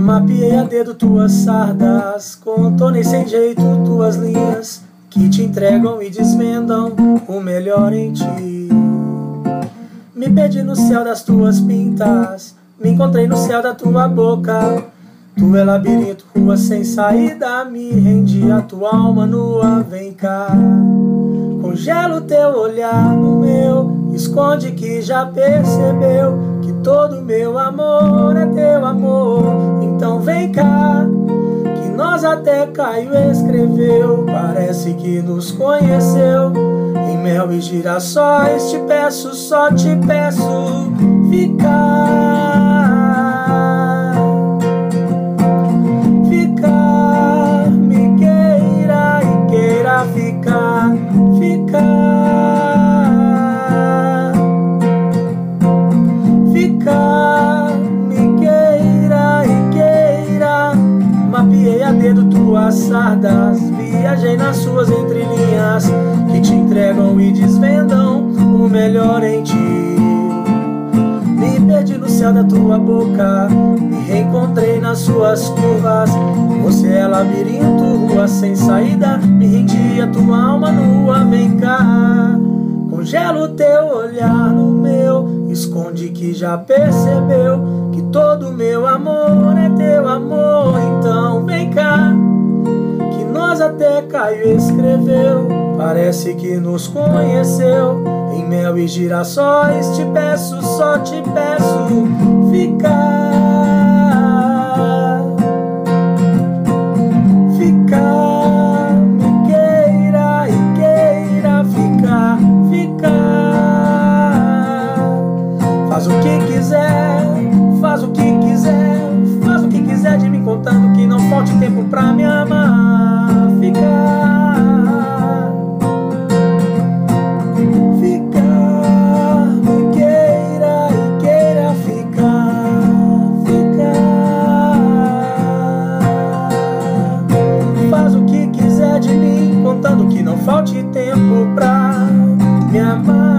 Mapeei a dedo tuas sardas, contornei sem jeito tuas linhas que te entregam e desvendam o melhor em ti. Me perdi no céu das tuas pintas, me encontrei no céu da tua boca. Tu é labirinto, rua sem saída, me rendi a tua alma nua, vem cá. Congelo teu olhar no meu, esconde que já percebeu que todo meu amor é teu amor. Então vem cá, que nós até Caio escreveu, parece que nos conheceu. Em mel e girassóis te peço, só te peço ficar. Sardas, viajei nas suas entrelinhas que te entregam e desvendam o melhor em ti. Me perdi no céu da tua boca, me reencontrei nas suas curvas. Você é labirinto, rua sem saída, me rendi a tua alma nua, vem cá. Congelo teu olhar no meu, esconde que já percebeu que todo meu amor é teu amor, então vem cá nós até Caio escreveu. Parece que nos conheceu. Em mel e girassóis, te peço, só te peço não falte tempo pra me amar.